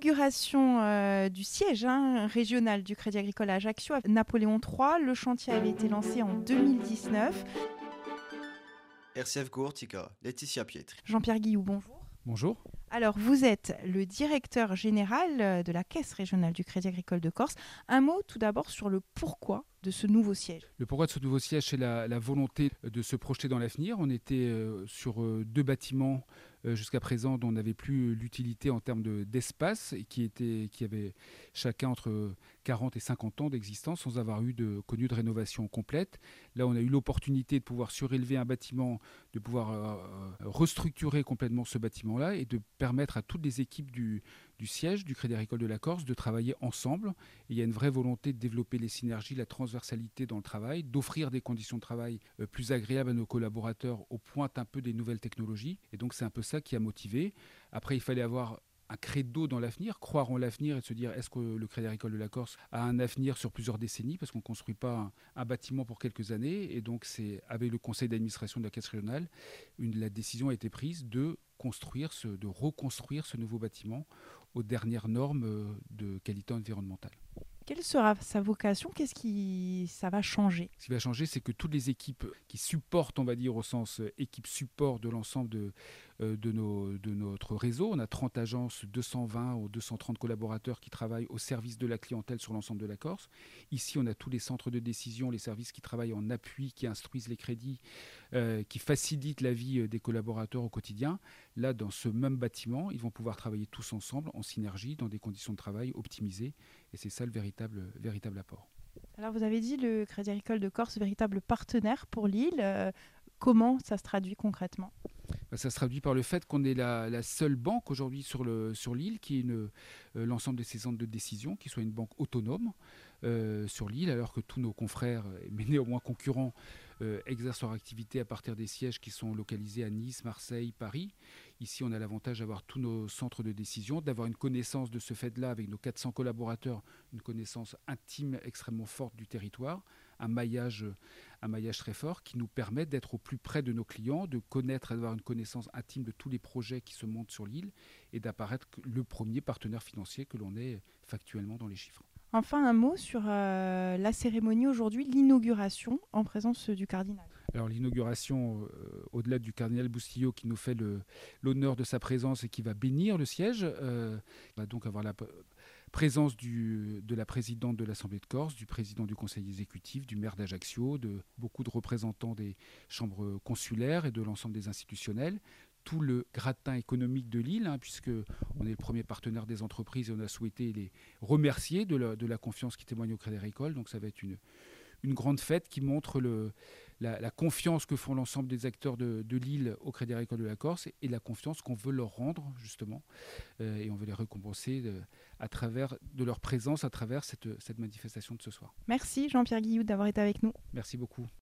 l'inauguration euh, du siège hein, régional du Crédit Agricole à Ajaccio, à Napoléon III. Le chantier avait été lancé en 2019. RCF Courtica, Laetitia Pietri. Jean-Pierre Guillou, bonjour. Bonjour. Alors, vous êtes le directeur général euh, de la Caisse régionale du Crédit Agricole de Corse. Un mot tout d'abord sur le pourquoi de ce nouveau siège. Le pourquoi de ce nouveau siège, c'est la, volonté de se projeter dans l'avenir. On était euh, sur euh, deux bâtiments jusqu'à présent dont on n'avait plus l'utilité en termes d'espace et qui, étaient, qui avaient chacun entre 40 et 50 ans d'existence sans avoir eu de, connu de rénovation complète. Là, on a eu l'opportunité de pouvoir surélever un bâtiment, de pouvoir restructurer complètement ce bâtiment-là et de permettre à toutes les équipes du, siège du Crédit Agricole de la Corse de travailler ensemble. Il y a une vraie volonté de développer les synergies, la transversalité dans le travail, d'offrir des conditions de travail euh, plus agréables à nos collaborateurs au point un peu des nouvelles technologies. Et donc c'est un peu ça qui a motivé. Après, il fallait avoir un credo dans l'avenir, croire en l'avenir et se dire est-ce que le Crédit Agricole de la Corse a un avenir sur plusieurs décennies? Parce qu'on ne construit pas un, un, bâtiment pour quelques années et donc c'est avec le conseil d'administration de la Caisse régionale une, la décision a été prise de construire ce, de reconstruire ce nouveau bâtiment aux dernières normes euh, de qualité environnementale. Quelle sera sa vocation? Qu'est-ce qui ça va changer? Ce qui va changer, c'est que toutes les équipes qui supportent, on va dire au sens euh, équipe support de l'ensemble de, euh, de, nos, de notre réseau, on a 30 agences, 220 ou 230 collaborateurs qui travaillent au service de la clientèle sur l'ensemble de la Corse. Ici, on a tous les centres de décision, les services qui travaillent en appui, qui instruisent les crédits, euh, qui facilitent la vie des collaborateurs au quotidien. Là, dans ce même bâtiment, ils vont pouvoir travailler tous ensemble en synergie, dans des conditions de travail optimisées. Et c'est ça le véritable véritable, véritable apport. Alors vous avez dit le Crédit Agricole de Corse, véritable partenaire pour l'île. Euh, comment ça se traduit concrètement? Ça se traduit par le fait qu'on est la, seule banque aujourd'hui sur l'île qui est euh, l'ensemble de ses centres de décision, qui soit une banque autonome euh, sur l'île, alors que tous nos confrères, mais néanmoins concurrents, euh, exercent leur activité à partir des sièges qui sont localisés à Nice, Marseille, Paris. Ici, on a l'avantage d'avoir tous nos centres de décision, d'avoir une connaissance de ce fait-là avec nos 400 collaborateurs, une connaissance intime extrêmement forte du territoire, un maillage, un maillage très fort qui nous permet d'être au plus près de nos clients, de connaître, d'avoir une connaissance intime de tous les projets qui se montent sur l'île et d'apparaître le premier partenaire financier que l'on est factuellement dans les chiffres. Enfin, un mot sur euh, la cérémonie aujourd'hui, l'inauguration en présence du cardinal. Alors l'inauguration, euh, au-delà du cardinal Bustillo qui nous fait l'honneur de sa présence et qui va bénir le siège, euh, va donc avoir la présence de la présidente de l'Assemblée de Corse, du président du conseil exécutif, du maire d'Ajaccio, de beaucoup de représentants des chambres consulaires et de l'ensemble des institutionnels, tout le gratin économique de l'île, hein, puisque est le premier partenaire des entreprises et on a souhaité les remercier de la, de la confiance qui témoigne au Crédit Agricole. Donc ça va être une, une grande fête qui montre le, la, la, confiance que font l'ensemble des acteurs de, de l'île au Crédit Agricole de la Corse et la confiance qu'on veut leur rendre justement euh, et on veut les récompenser de, à travers de leur présence à travers cette, cette manifestation de ce soir. Merci Jean-Pierre Guillou d'avoir été avec nous. Merci beaucoup.